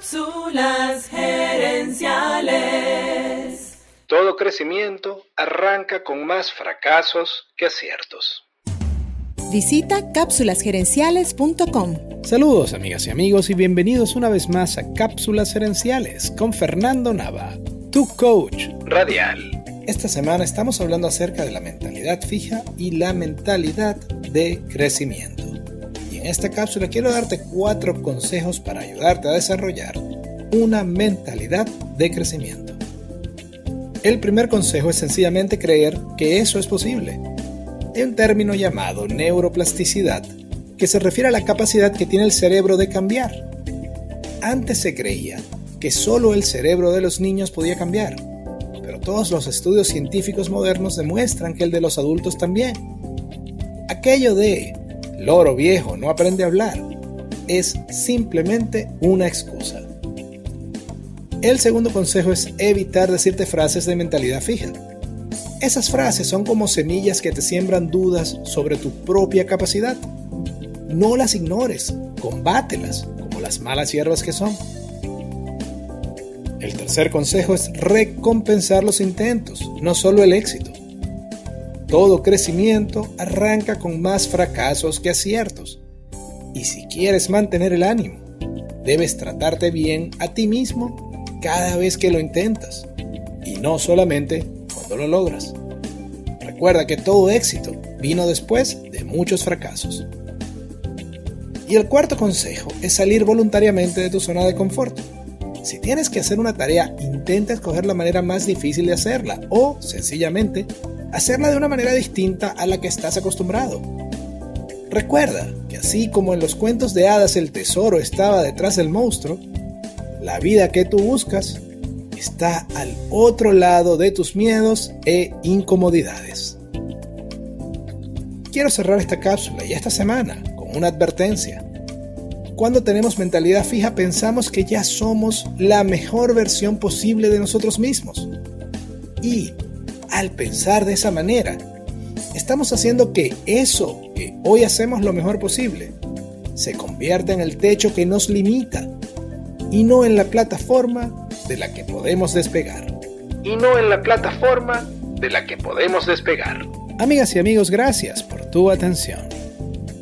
Cápsulas gerenciales. Todo crecimiento arranca con más fracasos que aciertos. Visita cápsulasgerenciales.com. Saludos amigas y amigos y bienvenidos una vez más a Cápsulas Gerenciales con Fernando Nava, tu coach radial. Esta semana estamos hablando acerca de la mentalidad fija y la mentalidad de crecimiento. En esta cápsula quiero darte cuatro consejos para ayudarte a desarrollar una mentalidad de crecimiento. El primer consejo es sencillamente creer que eso es posible. Hay un término llamado neuroplasticidad que se refiere a la capacidad que tiene el cerebro de cambiar. Antes se creía que solo el cerebro de los niños podía cambiar todos los estudios científicos modernos demuestran que el de los adultos también. Aquello de loro viejo no aprende a hablar es simplemente una excusa. El segundo consejo es evitar decirte frases de mentalidad fija. Esas frases son como semillas que te siembran dudas sobre tu propia capacidad. No las ignores, combátelas como las malas hierbas que son. El tercer consejo es recompensar los intentos, no solo el éxito. Todo crecimiento arranca con más fracasos que aciertos. Y si quieres mantener el ánimo, debes tratarte bien a ti mismo cada vez que lo intentas y no solamente cuando lo logras. Recuerda que todo éxito vino después de muchos fracasos. Y el cuarto consejo es salir voluntariamente de tu zona de confort. Si tienes que hacer una tarea, intenta escoger la manera más difícil de hacerla o, sencillamente, hacerla de una manera distinta a la que estás acostumbrado. Recuerda que así como en los cuentos de hadas el tesoro estaba detrás del monstruo, la vida que tú buscas está al otro lado de tus miedos e incomodidades. Quiero cerrar esta cápsula y esta semana con una advertencia. Cuando tenemos mentalidad fija pensamos que ya somos la mejor versión posible de nosotros mismos. Y al pensar de esa manera, estamos haciendo que eso que hoy hacemos lo mejor posible se convierta en el techo que nos limita y no en la plataforma de la que podemos despegar. Y no en la plataforma de la que podemos despegar. Amigas y amigos, gracias por tu atención.